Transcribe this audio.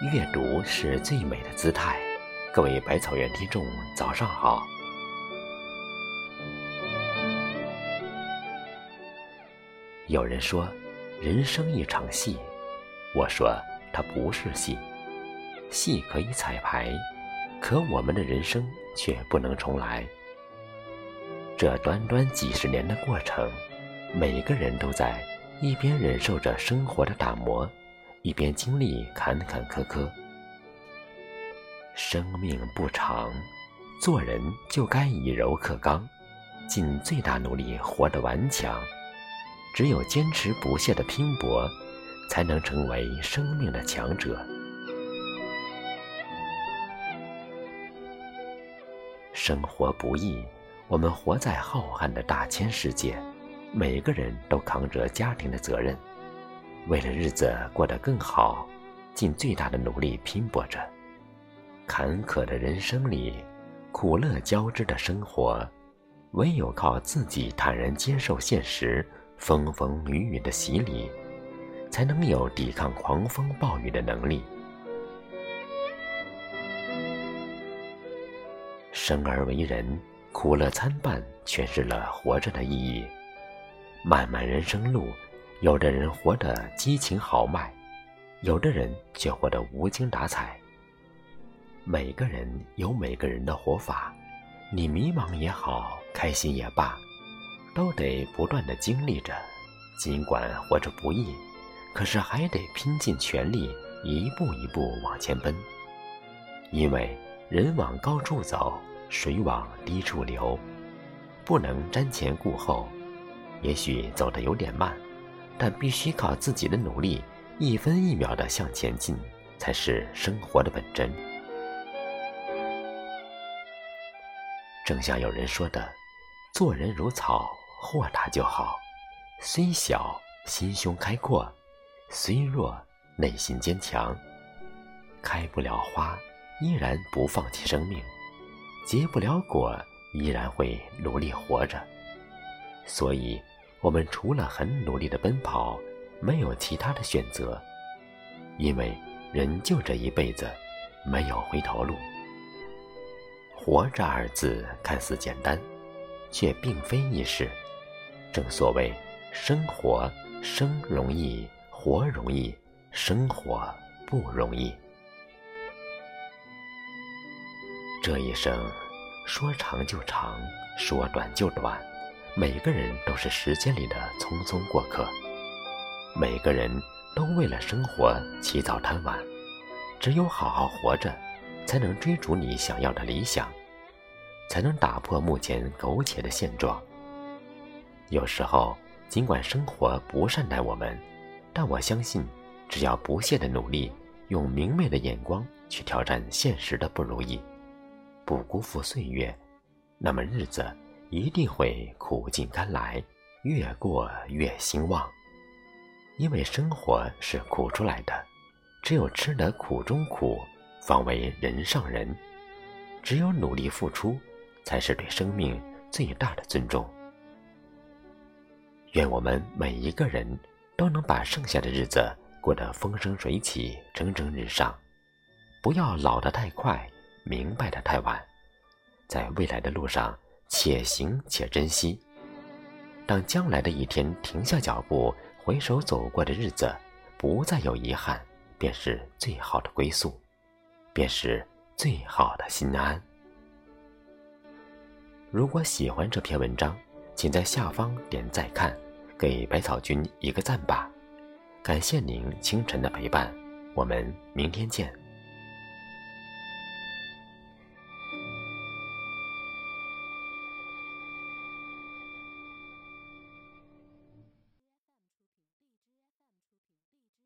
阅读是最美的姿态。各位百草园听众，早上好。有人说，人生一场戏，我说它不是戏，戏可以彩排，可我们的人生却不能重来。这短短几十年的过程，每个人都在一边忍受着生活的打磨，一边经历坎坎坷坷。生命不长，做人就该以柔克刚，尽最大努力活得顽强。只有坚持不懈的拼搏，才能成为生命的强者。生活不易，我们活在浩瀚的大千世界，每个人都扛着家庭的责任，为了日子过得更好，尽最大的努力拼搏着。坎坷的人生里，苦乐交织的生活，唯有靠自己坦然接受现实。风风雨雨的洗礼，才能有抵抗狂风暴雨的能力。生而为人，苦乐参半，诠释了活着的意义。漫漫人生路，有的人活得激情豪迈，有的人却活得无精打采。每个人有每个人的活法，你迷茫也好，开心也罢。都得不断的经历着，尽管活着不易，可是还得拼尽全力，一步一步往前奔。因为人往高处走，水往低处流，不能瞻前顾后。也许走得有点慢，但必须靠自己的努力，一分一秒的向前进，才是生活的本真。正像有人说的：“做人如草。”豁达就好，虽小心胸开阔，虽弱内心坚强。开不了花，依然不放弃生命；结不了果，依然会努力活着。所以，我们除了很努力的奔跑，没有其他的选择。因为人就这一辈子，没有回头路。活着二字看似简单，却并非易事。正所谓，生活生容易，活容易，生活不容易。这一生，说长就长，说短就短，每个人都是时间里的匆匆过客。每个人都为了生活起早贪晚，只有好好活着，才能追逐你想要的理想，才能打破目前苟且的现状。有时候，尽管生活不善待我们，但我相信，只要不懈的努力，用明媚的眼光去挑战现实的不如意，不辜负岁月，那么日子一定会苦尽甘来，越过越兴旺。因为生活是苦出来的，只有吃得苦中苦，方为人上人。只有努力付出，才是对生命最大的尊重。愿我们每一个人都能把剩下的日子过得风生水起、蒸蒸日上，不要老得太快，明白的太晚。在未来的路上，且行且珍惜。当将来的一天停下脚步，回首走过的日子，不再有遗憾，便是最好的归宿，便是最好的心安。如果喜欢这篇文章，请在下方点再看，给百草君一个赞吧。感谢您清晨的陪伴，我们明天见。